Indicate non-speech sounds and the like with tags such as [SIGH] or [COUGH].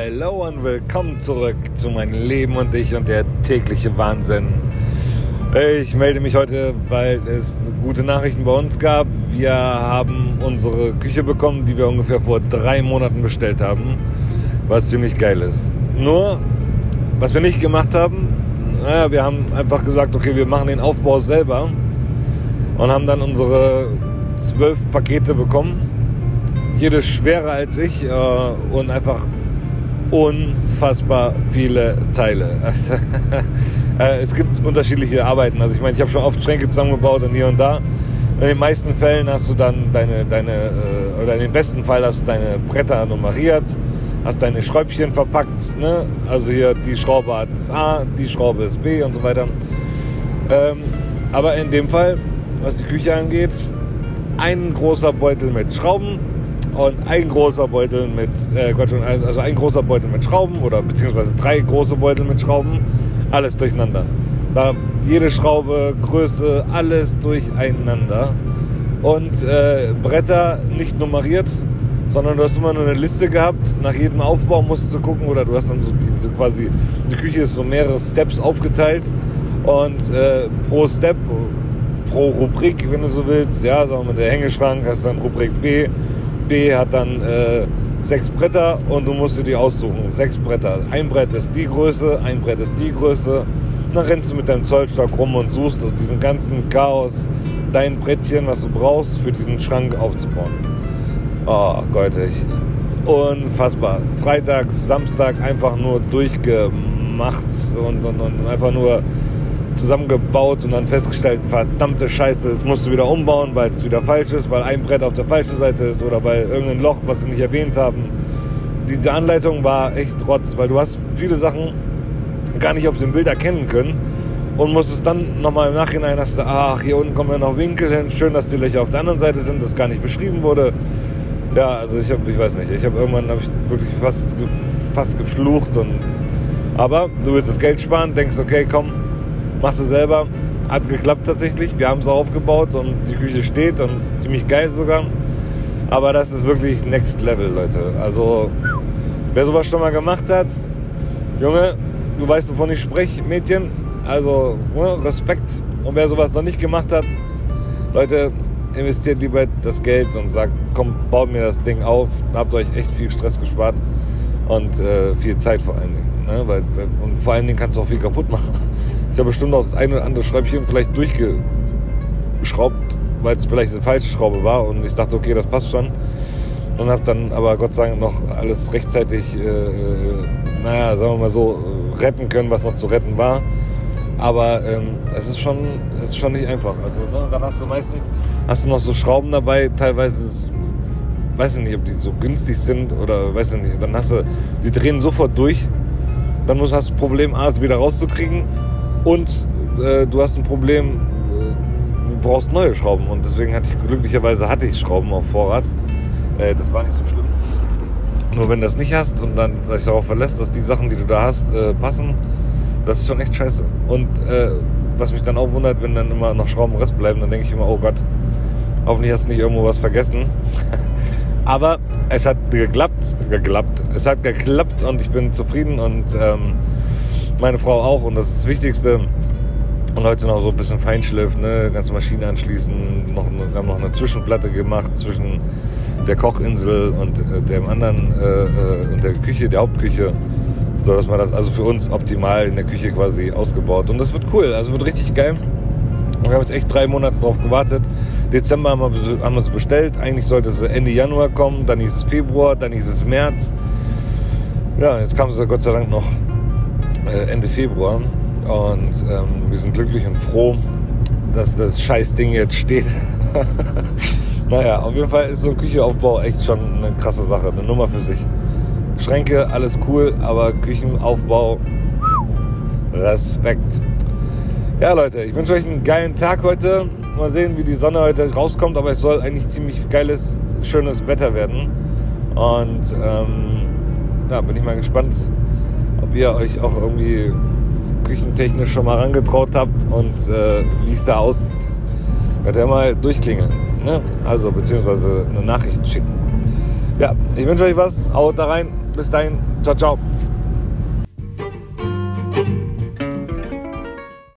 Hallo und willkommen zurück zu meinem Leben und ich und der tägliche Wahnsinn. Ich melde mich heute, weil es gute Nachrichten bei uns gab. Wir haben unsere Küche bekommen, die wir ungefähr vor drei Monaten bestellt haben, was ziemlich geil ist. Nur, was wir nicht gemacht haben, naja, wir haben einfach gesagt, okay, wir machen den Aufbau selber und haben dann unsere zwölf Pakete bekommen. Jede schwerer als ich äh, und einfach unfassbar viele Teile. [LAUGHS] Äh, es gibt unterschiedliche Arbeiten. Also ich meine, ich habe schon oft Schränke zusammengebaut und hier und da. In den meisten Fällen hast du dann deine, deine äh, oder in den besten Fall hast du deine Bretter nummeriert, hast deine Schräubchen verpackt. Ne? Also hier die Schraube hat A, die Schraube ist B und so weiter. Ähm, aber in dem Fall, was die Küche angeht, ein großer Beutel mit Schrauben, und ein großer Beutel mit, äh, schon, also ein großer Beutel mit Schrauben oder beziehungsweise drei große Beutel mit Schrauben, alles durcheinander. Da jede Schraube, Größe, alles durcheinander. Und äh, Bretter nicht nummeriert, sondern du hast immer nur eine Liste gehabt. Nach jedem Aufbau musstest du gucken oder du hast dann so diese quasi, die Küche ist so mehrere Steps aufgeteilt und äh, pro Step, pro Rubrik, wenn du so willst, ja, sagen wir mal der Hängeschrank, hast dann Rubrik B, B hat dann äh, sechs Bretter und du musst dir die aussuchen. Sechs Bretter. Ein Brett ist die Größe, ein Brett ist die Größe. dann rennst du mit deinem Zollstock rum und suchst aus diesem ganzen Chaos dein Brettchen, was du brauchst, für diesen Schrank aufzubauen. Oh Gott, ich. Unfassbar. Freitag, Samstag einfach nur durchgemacht und, und, und einfach nur zusammengebaut und dann festgestellt, verdammte Scheiße, es musst du wieder umbauen, weil es wieder falsch ist, weil ein Brett auf der falschen Seite ist oder weil irgendein Loch, was sie nicht erwähnt haben. Diese Anleitung war echt Rotz, weil du hast viele Sachen gar nicht auf dem Bild erkennen können und musstest dann nochmal im Nachhinein hast du, ach, hier unten kommen ja noch Winkel hin, schön, dass die Löcher auf der anderen Seite sind, das gar nicht beschrieben wurde. Ja, also ich habe, ich weiß nicht, ich habe irgendwann hab ich wirklich fast, fast geflucht und aber du willst das Geld sparen, denkst, okay, komm, machst du selber. Hat geklappt tatsächlich. Wir haben es aufgebaut und die Küche steht und ziemlich geil sogar. Aber das ist wirklich Next Level, Leute. Also, wer sowas schon mal gemacht hat, Junge, du weißt, wovon ich spreche, Mädchen. Also, ne, Respekt. Und wer sowas noch nicht gemacht hat, Leute, investiert lieber das Geld und sagt, komm, baut mir das Ding auf. Da habt ihr euch echt viel Stress gespart und äh, viel Zeit vor allen Dingen. Ne? Weil, und vor allen Dingen kannst du auch viel kaputt machen. Ich habe bestimmt noch das eine oder andere Schräubchen vielleicht durchgeschraubt, weil es vielleicht eine falsche Schraube war und ich dachte, okay, das passt schon. Und habe dann aber Gott sei Dank noch alles rechtzeitig, äh, äh, naja, sagen wir mal so, retten können, was noch zu retten war. Aber ähm, es ist schon, es ist schon nicht einfach. Also ne, dann hast du meistens hast du noch so Schrauben dabei, teilweise weiß ich nicht, ob die so günstig sind oder weiß ich nicht. Dann hast du, die drehen sofort durch. Dann musst, hast du Problem, A, es wieder rauszukriegen und äh, du hast ein Problem, äh, du brauchst neue Schrauben und deswegen hatte ich glücklicherweise hatte ich Schrauben auf Vorrat. Äh, das war nicht so schlimm. Nur wenn du das nicht hast und dann sich darauf verlässt, dass die Sachen, die du da hast, äh, passen, das ist schon echt scheiße. Und äh, was mich dann auch wundert, wenn dann immer noch Schrauben Rest bleiben, dann denke ich immer, oh Gott, hoffentlich hast du nicht irgendwo was vergessen. [LAUGHS] Aber es hat geklappt, geklappt. Es hat geklappt und ich bin zufrieden und ähm, meine Frau auch und das ist das Wichtigste. Und heute noch so ein bisschen Feinschliff, ne? ganze Maschine anschließen. Noch, haben noch eine Zwischenplatte gemacht zwischen der Kochinsel und äh, dem anderen äh, äh, und der Küche, der Hauptküche. So dass man das also für uns optimal in der Küche quasi ausgebaut. Und das wird cool, also wird richtig geil. Wir haben jetzt echt drei Monate drauf gewartet. Dezember haben wir, haben wir es bestellt. Eigentlich sollte es Ende Januar kommen, dann hieß es Februar, dann hieß es März. Ja, jetzt kam es Gott sei Dank noch äh, Ende Februar. Und ähm, wir sind glücklich und froh, dass das scheiß Ding jetzt steht. [LAUGHS] naja, auf jeden Fall ist so ein Küchenaufbau echt schon eine krasse Sache, eine Nummer für sich. Schränke, alles cool, aber Küchenaufbau, Respekt. Ja, Leute, ich wünsche euch einen geilen Tag heute. Mal sehen, wie die Sonne heute rauskommt, aber es soll eigentlich ziemlich geiles, schönes Wetter werden. Und ähm, da bin ich mal gespannt, ob ihr euch auch irgendwie küchentechnisch schon mal rangetraut habt und äh, wie es da aussieht. Könnt ihr mal durchklingeln. Ne? Also, beziehungsweise eine Nachricht schicken. Ja, ich wünsche euch was. Haut da rein. Bis dahin. Ciao, ciao.